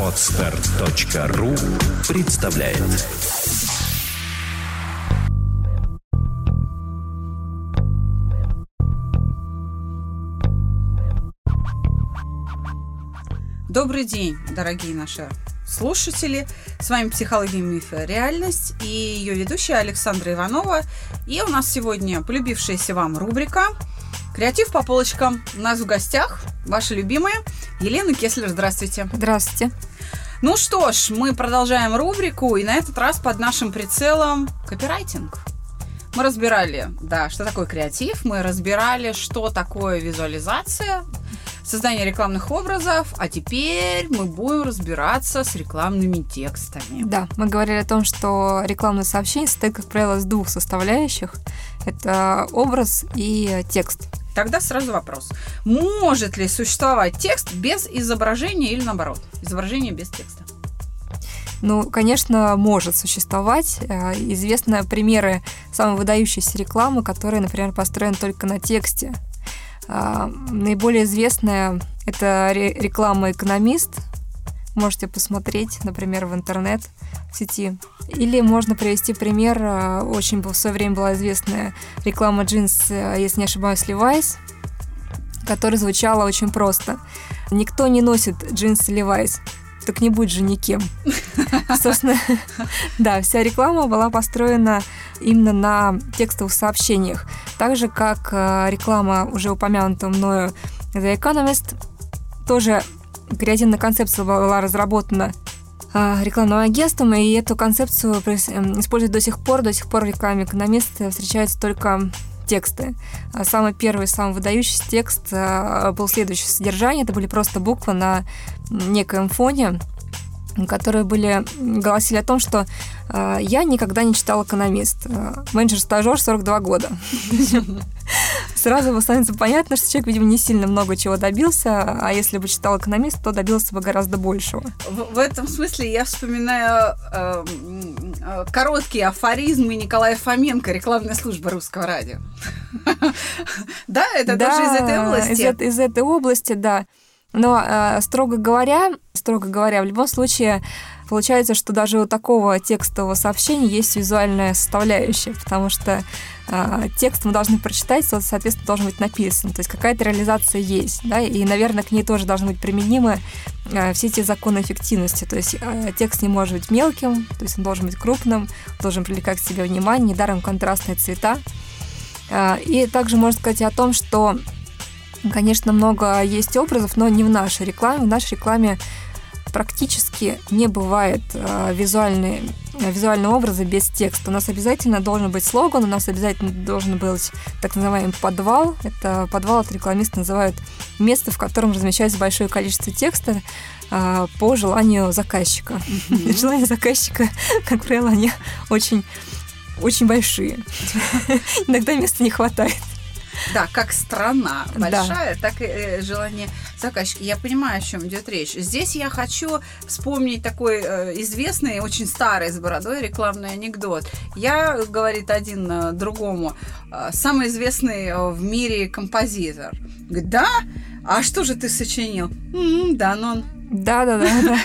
Отстар.ру представляет Добрый день, дорогие наши слушатели. С вами «Психология мифа. Реальность» и ее ведущая Александра Иванова. И у нас сегодня полюбившаяся вам рубрика «Креатив по полочкам». У нас в гостях ваша любимая Елена Кеслер. Здравствуйте. Здравствуйте. Ну что ж, мы продолжаем рубрику, и на этот раз под нашим прицелом копирайтинг. Мы разбирали, да, что такое креатив, мы разбирали, что такое визуализация, создание рекламных образов, а теперь мы будем разбираться с рекламными текстами. Да, мы говорили о том, что рекламное сообщение состоит, как правило, из двух составляющих. Это образ и текст. Тогда сразу вопрос. Может ли существовать текст без изображения или наоборот? Изображение без текста. Ну, конечно, может существовать. Э, известны примеры самой выдающейся рекламы, которая, например, построена только на тексте. А, наиболее известная это реклама «Экономист». Можете посмотреть, например, в интернет в сети. Или можно привести пример, а, очень в свое время была известная реклама джинс, а, если не ошибаюсь, Levi's, которая звучала очень просто. Никто не носит джинсы Levi's, так не будь же никем. Собственно, да, вся реклама была построена именно на текстовых сообщениях. Так же, как э, реклама, уже упомянутая мною The Economist, тоже креативная концепция была разработана э, рекламным агентством, и эту концепцию эм, используют до сих пор. До сих пор в рекламе экономиста встречаются только тексты. А самый первый, самый выдающийся текст э, был следующее содержание. Это были просто буквы на некоем фоне, которые были, гласили о том, что я никогда не читал «Экономист». Э, менеджер-стажер 42 года. Сразу становится понятно, что человек, видимо, не сильно много чего добился, а если бы читал «Экономист», то добился бы гораздо большего. В, в этом смысле я вспоминаю э, э, короткие афоризмы Николая Фоменко, рекламная служба русского радио. Да, это тоже из этой области? Из этой области, да. Но, э, строго говоря, строго говоря, в любом случае получается, что даже у такого текстового сообщения есть визуальная составляющая, потому что текст мы должны прочитать, соответственно, должен быть написан. То есть какая-то реализация есть, да, и, наверное, к ней тоже должны быть применимы э, все эти законы эффективности. То есть э, текст не может быть мелким, то есть он должен быть крупным, должен привлекать к себе внимание, недаром контрастные цвета. И также можно сказать о том, что Конечно, много есть образов, но не в нашей рекламе. В нашей рекламе практически не бывает э, визуальные, э, визуальные образы без текста. У нас обязательно должен быть слоган, у нас обязательно должен быть так называемый подвал. Это подвал от рекламиста называют место, в котором размещается большое количество текста э, по желанию заказчика. Mm-hmm. Желания заказчика, как правило, они очень очень большие. Иногда места не хватает. Да, как страна большая, да. так и э, желание заказчика. Я понимаю, о чем идет речь. Здесь я хочу вспомнить такой э, известный, очень старый с бородой рекламный анекдот. Я, говорит один э, другому, самый известный в мире композитор. Говорит, да? А что же ты сочинил? М-м, да, но он да, да, да.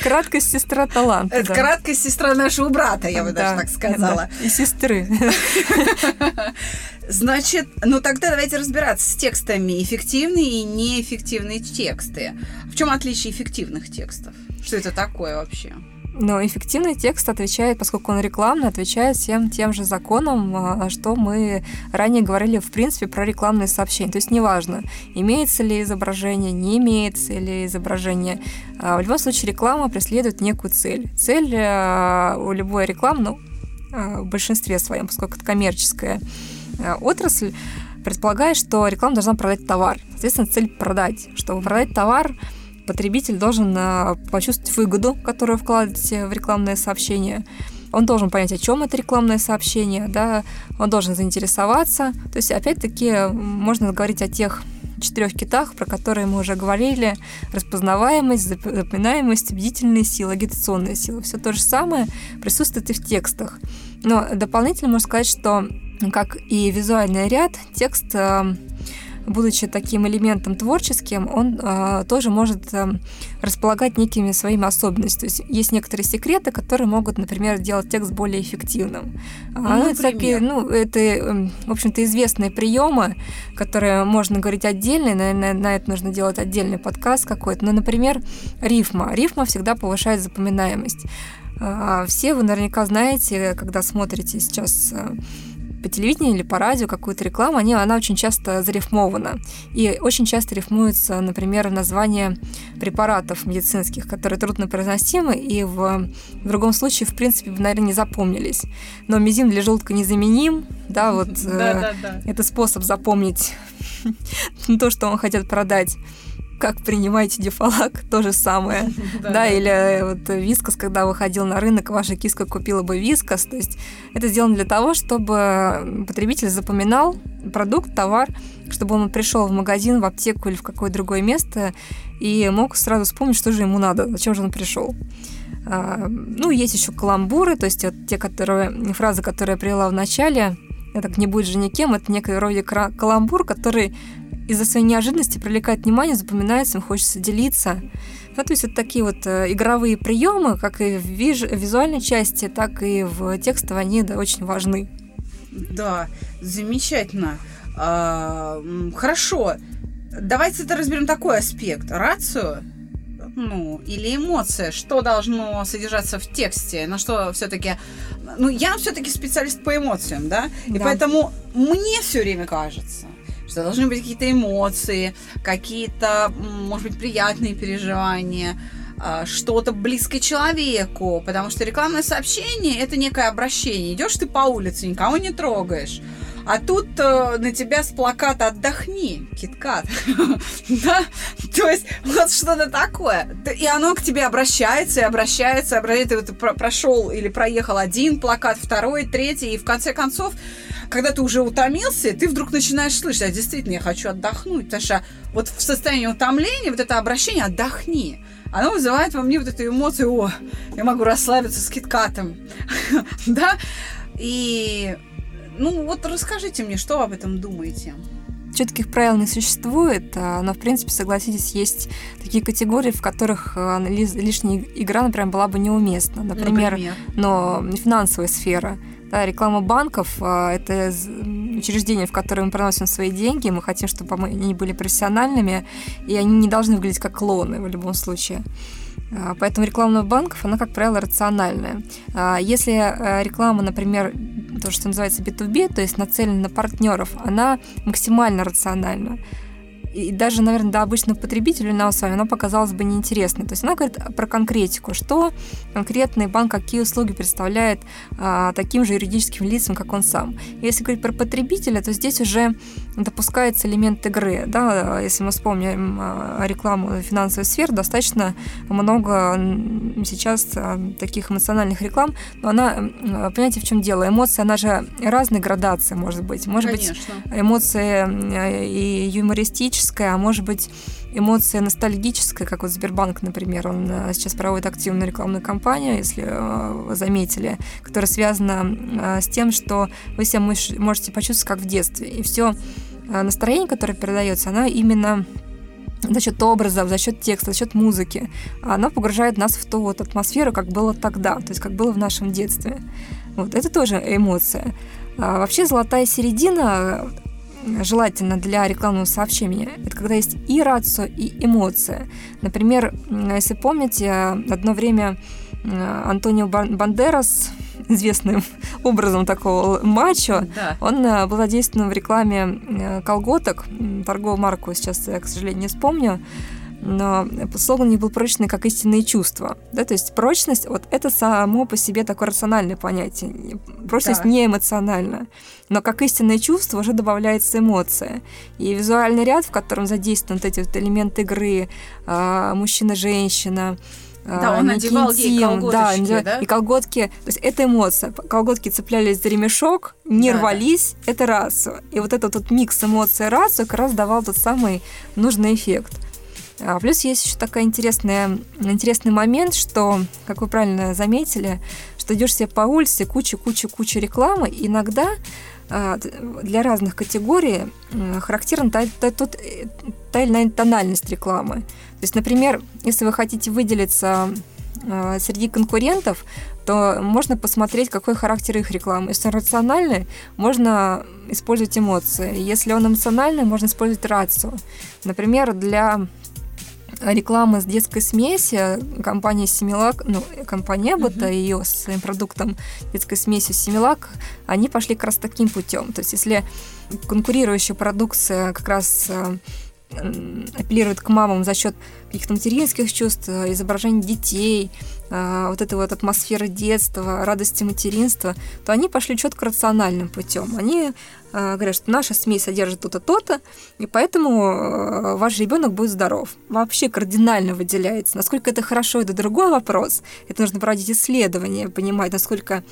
Краткость сестра таланта. Это краткость сестра нашего брата, я бы даже так сказала. И сестры. Значит, ну тогда давайте разбираться с текстами эффективные и неэффективные тексты. В чем отличие эффективных текстов? Что это такое вообще? Но эффективный текст отвечает, поскольку он рекламный, отвечает всем тем же законам, а, что мы ранее говорили, в принципе, про рекламные сообщения. То есть неважно, имеется ли изображение, не имеется ли изображение. А, в любом случае реклама преследует некую цель. Цель а, у любой рекламы, ну, в большинстве своем, поскольку это коммерческая отрасль, предполагает, что реклама должна продать товар. Соответственно, цель продать. Чтобы продать товар, потребитель должен а, почувствовать выгоду, которую вкладываете в рекламное сообщение. Он должен понять, о чем это рекламное сообщение, да, он должен заинтересоваться. То есть, опять-таки, можно говорить о тех четырех китах, про которые мы уже говорили. Распознаваемость, запоминаемость, бдительная сила, агитационная сила. Все то же самое присутствует и в текстах. Но дополнительно можно сказать, что как и визуальный ряд, текст а, будучи таким элементом творческим, он э, тоже может э, располагать некими своими особенностями. То есть есть некоторые секреты, которые могут, например, делать текст более эффективным. А, ну, это такие, ну, это, в общем-то, известные приемы, которые можно говорить отдельно, наверное, на это нужно делать отдельный подкаст какой-то. Ну, например, рифма. Рифма всегда повышает запоминаемость. А, все вы наверняка знаете, когда смотрите сейчас э, по телевидению или по радио какую-то рекламу, они, она очень часто зарифмована. И очень часто рифмуется, например, название препаратов медицинских, которые труднопроизносимы и в, в другом случае, в принципе, наверное, не запомнились. Но мизин для желудка незаменим, да, вот э, это способ запомнить то, что он хотят продать как принимаете дефалак, то же самое. Да, или э, вот вискас, когда выходил на рынок, ваша киска купила бы вискас. То есть это сделано для того, чтобы потребитель запоминал продукт, товар, чтобы он пришел в магазин, в аптеку или в какое-то другое место и мог сразу вспомнить, что же ему надо, зачем же он пришел. А, ну, есть еще каламбуры, то есть вот те которые, фразы, которые я привела в начале, это «не будет же никем», это некий вроде каламбур, который из-за своей неожиданности привлекает внимание, запоминается, им хочется делиться. Ну, то есть вот такие вот э, игровые приемы, как и в визуальной части, так и в текстовой, они да, очень важны. Да, замечательно. А, хорошо. Давайте это разберем такой аспект. Рацию ну, или эмоция, что должно содержаться в тексте, на что все-таки, ну, я все-таки специалист по эмоциям, да, и да. поэтому мне все время кажется, что должны быть какие-то эмоции, какие-то, может быть, приятные переживания, а, что-то близкое человеку, потому что рекламное сообщение это некое обращение. Идешь ты по улице, никого не трогаешь. А тут э, на тебя с плаката «Отдохни, киткат». да? То есть вот что-то такое. И оно к тебе обращается, и обращается, обращается. Ты вот прошел или проехал один плакат, второй, третий, и в конце концов когда ты уже утомился, ты вдруг начинаешь слышать, а действительно, я хочу отдохнуть, потому что вот в состоянии утомления вот это обращение «отдохни», оно вызывает во мне вот эту эмоцию, о, я могу расслабиться с киткатом, да, и, ну, вот расскажите мне, что вы об этом думаете? четких правил не существует, а, но, в принципе, согласитесь, есть такие категории, в которых а, лишняя игра, например, была бы неуместна. Например, например? но финансовая сфера. Да, реклама банков а, – это учреждения, в которые мы приносим свои деньги, мы хотим, чтобы они были профессиональными, и они не должны выглядеть как клоны в любом случае. Поэтому реклама банков, она, как правило, рациональная. Если реклама, например, то, что называется B2B, то есть нацелена на партнеров, она максимально рациональна и даже, наверное, до обычного потребителя нам с вами, она показалась бы неинтересной. То есть она говорит про конкретику, что конкретный банк, какие услуги представляет а, таким же юридическим лицам, как он сам. Если говорить про потребителя, то здесь уже допускается элемент игры. Да? Если мы вспомним а, рекламу финансовой сферы, достаточно много сейчас а, таких эмоциональных реклам, но она, понимаете, в чем дело? Эмоция, она же разной градации может быть. Может Конечно. быть, эмоции и юмористические, ностальгическая, а может быть эмоция ностальгическая, как вот Сбербанк, например, он э, сейчас проводит активную рекламную кампанию, если э, вы заметили, которая связана э, с тем, что вы себя можете почувствовать как в детстве. И все настроение, которое передается, оно именно за счет образов, за счет текста, за счет музыки. Оно погружает нас в ту вот атмосферу, как было тогда, то есть как было в нашем детстве. Вот это тоже эмоция. А вообще золотая середина желательно для рекламного сообщения, это когда есть и рацио, и эмоция. Например, если помните, одно время э, Антонио Бандерас, известным образом такого мачо, да. он э, был задействован в рекламе э, колготок, торговую марку сейчас я, к сожалению, не вспомню, но слоган не был прочный, как истинные чувства. Да, то есть прочность, вот это само по себе такое рациональное понятие. Прочность да. не эмоциональна. Но как истинное чувство уже добавляется эмоция. И визуальный ряд, в котором задействованы вот эти вот элементы игры, а, мужчина-женщина, а, да, он надевал ей колготочки, да, да? И колготки, то есть это эмоция. Колготки цеплялись за ремешок, не да, рвались, да. это рацию. И вот этот вот микс эмоций и рацию как раз давал тот самый нужный эффект. А плюс есть еще такой интересный, интересный момент, что, как вы правильно заметили, что идешь себе по улице, куча-куча-куча рекламы, и иногда а, для разных категорий характерна та, та, та, та или иная тональность рекламы. То есть, например, если вы хотите выделиться а, среди конкурентов, то можно посмотреть, какой характер их рекламы. Если он рациональный, можно использовать эмоции. Если он эмоциональный, можно использовать рацию. Например, для рекламы с детской смеси компания Семилак, ну, компания Эббота, uh-huh. ее с своим продуктом детской смесью Семилак, они пошли как раз таким путем. То есть, если конкурирующая продукция как раз э, апеллирует к мамам за счет каких-то материнских чувств, э, изображений детей, э, вот этой вот атмосферы детства, радости материнства, то они пошли четко рациональным путем. Они э, говорят, что наша смесь содержит то-то, то-то, и поэтому ваш ребенок будет здоров. Вообще кардинально выделяется. Насколько это хорошо, это другой вопрос. Это нужно проводить исследования, понимать, насколько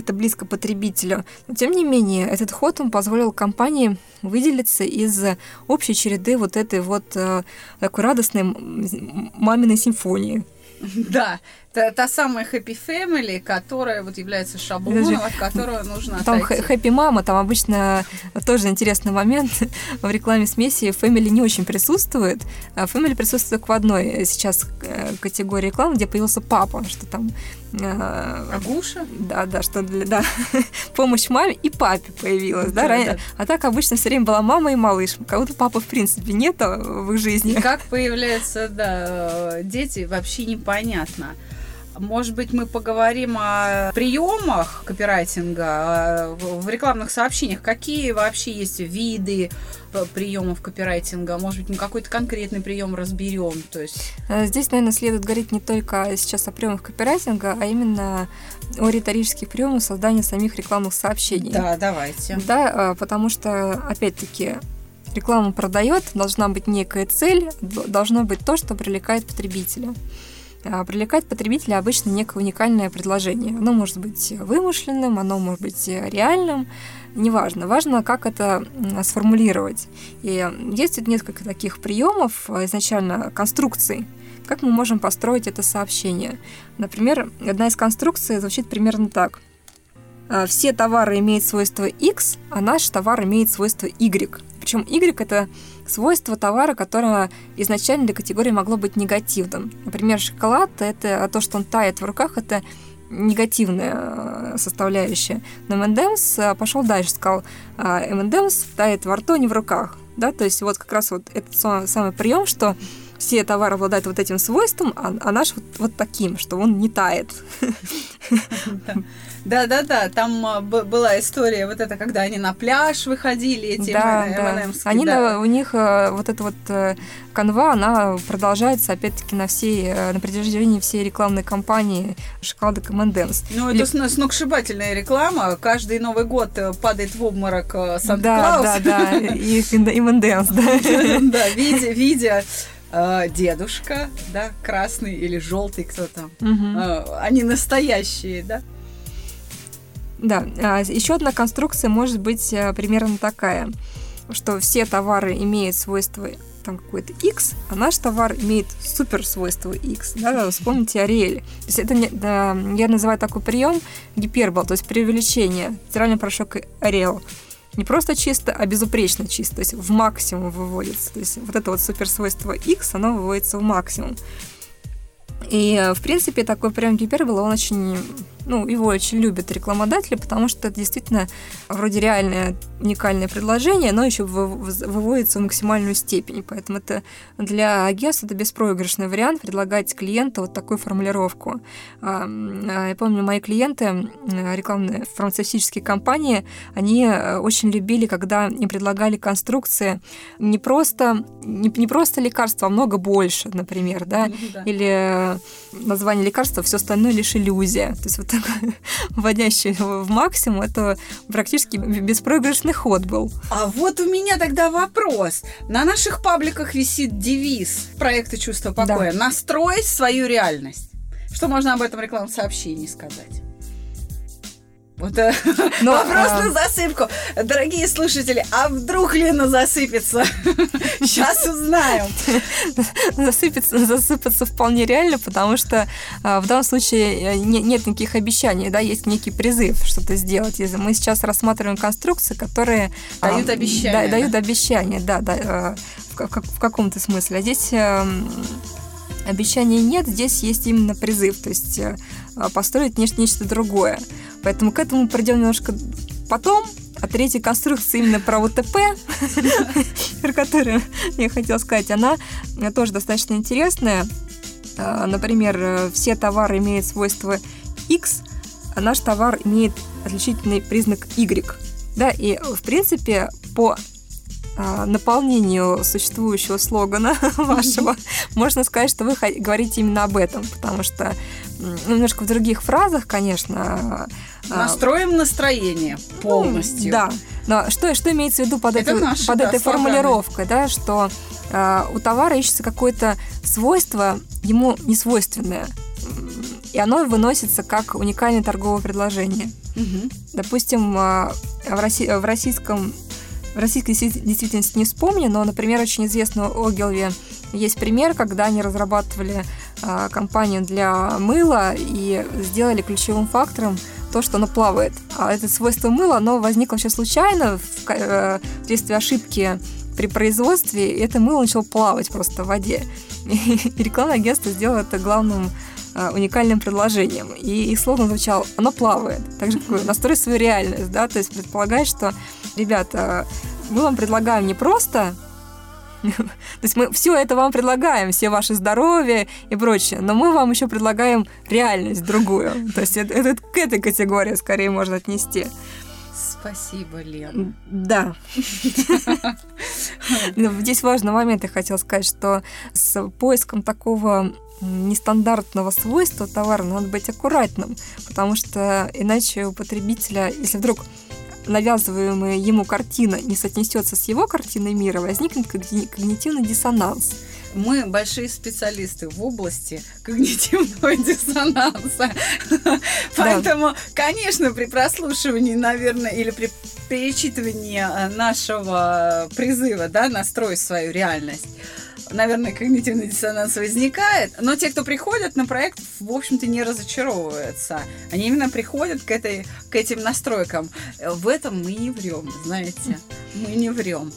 это близко потребителю. Но тем не менее, этот ход он позволил компании выделиться из общей череды вот этой вот э, такой радостной маминой симфонии. Да, та, та самая Happy Family, которая вот является шаблоном, Даже, от которого нужно Там отойти. Happy Mama, там обычно тоже интересный момент. В рекламе смеси Family не очень присутствует. А Family присутствует только в одной сейчас э, категории рекламы, где появился папа, что там Агуша? Да, да, что для да, помощь маме и папе появилась, да, да, да. А так обычно все время была мама и малыш. Кого-то папы в принципе нет в их жизни. И как появляются, да, дети, вообще непонятно. Может быть, мы поговорим о приемах копирайтинга в рекламных сообщениях. Какие вообще есть виды э, приемов копирайтинга? Может быть, мы какой-то конкретный прием разберем? То есть... Э, здесь, наверное, следует говорить не только сейчас о приемах копирайтинга, а именно о риторических приемах создания самих рекламных сообщений. Да, давайте. Да, э, потому что, опять-таки, реклама продает, должна быть некая цель, должно быть то, что привлекает потребителя. А, привлекает потребителя обычно некое уникальное предложение. Оно может быть вымышленным, оно может быть реальным, неважно. Важно, как это сформулировать. И есть несколько таких приемов, изначально конструкций, как мы можем построить это сообщение. Например, одна из конструкций звучит примерно так. А, все товары имеют свойство X, а наш товар имеет свойство Y. Причем Y это свойство товара, которое изначально для категории могло быть негативным. Например, шоколад это то, что он тает в руках, это негативная э, составляющая. Но M&M's э, пошел дальше, сказал, M&M's тает во рту, а не в руках. Да, то есть вот как раз вот этот самый прием, что все товары обладают вот этим свойством, а, а наш вот, вот таким, что он не тает. Да-да-да, там а, была история вот это, когда они на пляж выходили, эти да, да. Они да. На, у них а, вот эта вот э, канва, она продолжается опять-таки на всей, э, на протяжении всей рекламной кампании шоколадок M&M's. Ну, Или... это сногсшибательная реклама. Каждый Новый год э, падает в обморок Санта-Клаус. Да, да, да, и M&M's, да. Да, видя, видя дедушка, да, красный или желтый кто там. Угу. Они настоящие, да? Да, а, еще одна конструкция может быть э, примерно такая, что все товары имеют свойство там какой-то X, а наш товар имеет супер свойство X. Да, вспомните Ариэль. То есть это не, да, я называю такой прием гипербол, то есть преувеличение. Стиральный порошок Ариэл. Не просто чисто, а безупречно чисто, то есть в максимум выводится. То есть вот это вот супер свойство X, оно выводится в максимум. И, э, в принципе, такой прием гипербола, он очень ну, его очень любят рекламодатели, потому что это действительно вроде реальное уникальное предложение, но еще выводится в максимальную степень. Поэтому это для агентства это беспроигрышный вариант предлагать клиенту вот такую формулировку. А, я помню, мои клиенты, рекламные фармацевтические компании, они э, очень любили, когда им предлагали конструкции не просто, не, не просто лекарства, а много больше, например, да, да. или название лекарства, все остальное лишь иллюзия. То есть вот такой вводящий в максимум, это практически беспроигрышный ход был. А вот у меня тогда вопрос. На наших пабликах висит девиз проекта «Чувство покоя». Да. Настрой свою реальность. Что можно об этом рекламном сообщении сказать? Вот Но, вопрос а... на засыпку. Дорогие слушатели, а вдруг Лена засыпется? Сейчас узнаем. Засыпется, засыпаться вполне реально, потому что а, в данном случае э, не, нет никаких обещаний, да, есть некий призыв что-то сделать. Если мы сейчас рассматриваем конструкции, которые... Дают обещания. Да, дают обещания, да, да э, в, каком-то смысле. А здесь эм, обещаний нет, здесь есть именно призыв, то есть э, построить нечто другое. Поэтому к этому придем немножко потом. А третья конструкция именно про УТП, про которую я хотела сказать, она тоже достаточно интересная. А, например, э, все товары имеют свойство X, а наш товар имеет отличительный признак Y. Да, и в принципе по наполнению существующего слогана вашего, можно сказать, что вы говорите именно об этом, потому что ну, немножко в других фразах, конечно. А, Настроим настроение полностью. Ну, да. Но что, что имеется в виду под, Это этой, наши, под да, этой формулировкой, да, что э, у товара ищется какое-то свойство ему не свойственное, и оно выносится как уникальное торговое предложение. Угу. Допустим, э, в, Росси- в российском российской действительности не вспомню, но, например, очень известно у Огилви есть пример, когда они разрабатывали э, компанию для мыла и сделали ключевым фактором то, что оно плавает. А это свойство мыла, оно возникло вообще случайно в, э, вследствие ошибки при производстве, и это мыло начало плавать просто в воде. И рекламное агентство сделало это главным э, уникальным предложением. И их слоган звучал «Оно плавает». Также как настрой свою реальность, да, то есть предполагает, что ребята, мы вам предлагаем не просто то есть мы все это вам предлагаем, все ваше здоровье и прочее, но мы вам еще предлагаем реальность другую. То есть это, это к этой категории скорее можно отнести. Спасибо, Лена. Да. Здесь важный момент, я хотела сказать, что с поиском такого нестандартного свойства товара надо быть аккуратным, потому что иначе у потребителя, если вдруг навязываемая ему картина не соотнесется с его картиной мира, возникнет когнитивный диссонанс. Мы большие специалисты в области когнитивного диссонанса. Поэтому, конечно, при прослушивании, наверное, или при перечитывании э, нашего призыва, да, настрой свою реальность, наверное, когнитивный диссонанс возникает, но те, кто приходят на проект, в общем-то, не разочаровываются. Они именно приходят к, этой, к этим настройкам. В этом мы не врем, знаете. Мы не врем.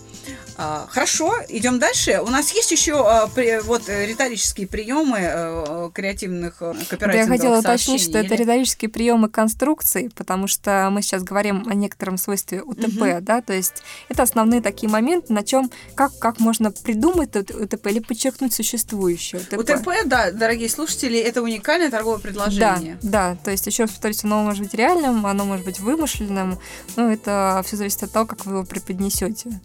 А, хорошо, идем дальше. У нас есть еще а, вот э, риторические приемы э, креативных копирайтинговых да, Я хотела уточнить, что или... это риторические приемы конструкции, потому что мы сейчас говорим о некотором свойстве УТП, угу. да, то есть это основные такие моменты, на чем как как можно придумать УТП или подчеркнуть существующее УТП. УТП, да, дорогие слушатели, это уникальное торговое предложение. Да, да, то есть еще раз повторюсь, оно может быть реальным, оно может быть вымышленным, но это все зависит от того, как вы его преподнесете.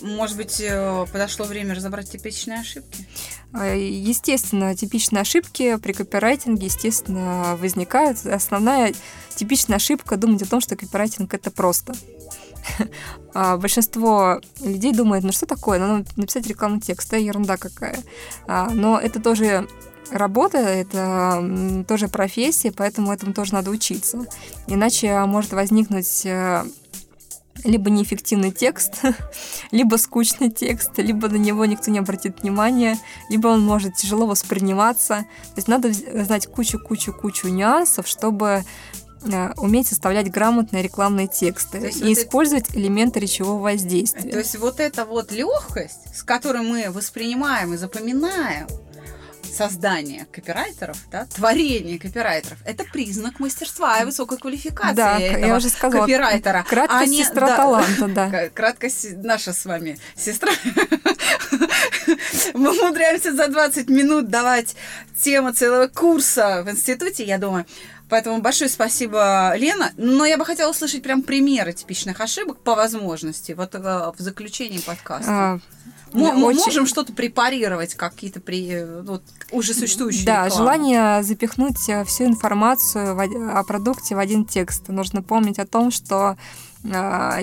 Может быть, э, подошло время разобрать типичные ошибки? А, естественно, типичные ошибки при копирайтинге, естественно, возникают. Основная типичная ошибка – думать о том, что копирайтинг – это просто. А большинство людей думает, ну что такое, ну написать рекламный текст, это ерунда какая. А, но это тоже работа, это тоже профессия, поэтому этому тоже надо учиться. Иначе может возникнуть э, либо неэффективный текст, либо скучный текст, либо на него никто не обратит внимания, либо он может тяжело восприниматься. То есть надо знать кучу-кучу-кучу нюансов, чтобы э, уметь составлять грамотные рекламные тексты и вот использовать это... элементы речевого воздействия. То есть вот эта вот легкость, с которой мы воспринимаем и запоминаем, создание копирайтеров, да, творение копирайтеров, это признак мастерства и высокой квалификации да, этого я уже сказала, копирайтера. Краткость а не, сестра да, таланта, да. Краткость наша с вами сестра. Мы умудряемся за 20 минут давать тему целого курса в институте, я думаю. Поэтому большое спасибо, Лена. Но я бы хотела услышать прям примеры типичных ошибок по возможности, вот э, в заключении подкаста. А, мы очень... можем что-то препарировать, какие-то при... вот, уже существующие Да, рекламы. желание запихнуть э, всю информацию в, о продукте в один текст. Нужно помнить о том, что э,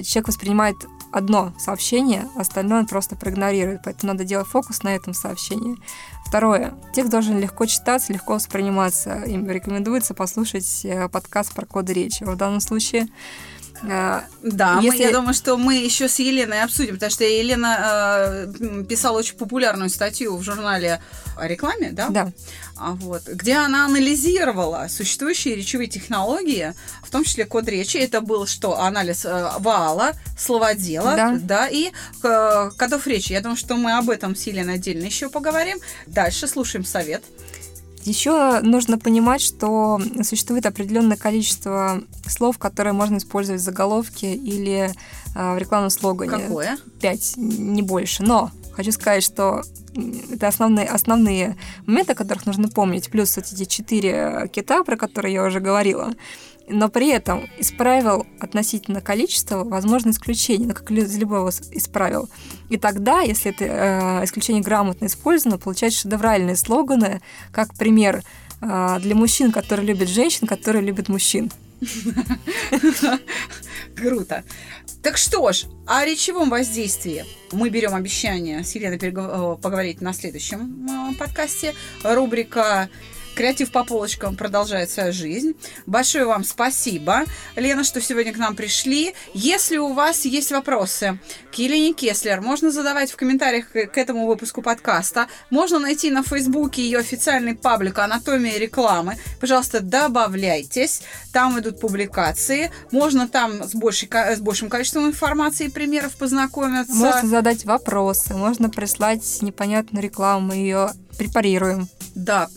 человек воспринимает одно сообщение, остальное он просто проигнорирует. Поэтому надо делать фокус на этом сообщении. Второе. Текст должен легко читаться, легко восприниматься. Им рекомендуется послушать э, подкаст про коды речи. В данном случае да, Если... мы, я думаю, что мы еще с Еленой обсудим, потому что Елена э, писала очень популярную статью в журнале о рекламе, да? Да. А вот, где она анализировала существующие речевые технологии, в том числе код речи. Это был что? Анализ э, вала, словодела, да, да и э, кодов речи. Я думаю, что мы об этом с Еленой отдельно еще поговорим. Дальше слушаем совет. Еще нужно понимать, что существует определенное количество слов, которые можно использовать в заголовке или э, в рекламном слогане. Какое? Пять, не больше. Но хочу сказать, что это основные, основные моменты, о которых нужно помнить, плюс вот эти четыре кита, про которые я уже говорила но при этом из правил относительно количества возможно исключение, ну, как из любого из правил. И тогда, если это э, исключение грамотно использовано, получается шедевральные слоганы, как пример э, для мужчин, которые любят женщин, которые любят мужчин. Круто. Так что ж, о речевом воздействии мы берем обещание с Еленой э, поговорить на следующем э, подкасте. Рубрика Креатив по полочкам продолжает свою жизнь. Большое вам спасибо, Лена, что сегодня к нам пришли. Если у вас есть вопросы к Елене Кеслер, можно задавать в комментариях к этому выпуску подкаста. Можно найти на Фейсбуке ее официальный паблик «Анатомия рекламы». Пожалуйста, добавляйтесь. Там идут публикации. Можно там с, большей, с большим количеством информации и примеров познакомиться. Можно задать вопросы, можно прислать непонятную рекламу, ее препарируем. Да,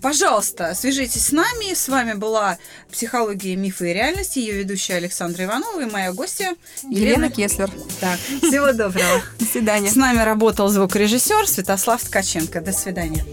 пожалуйста, свяжитесь с нами. С вами была «Психология, мифы и реальности», ее ведущая Александра Иванова и моя гостья Елена, Елена Кеслер. Так, всего доброго. До свидания. С нами работал звукорежиссер Святослав Ткаченко. До свидания.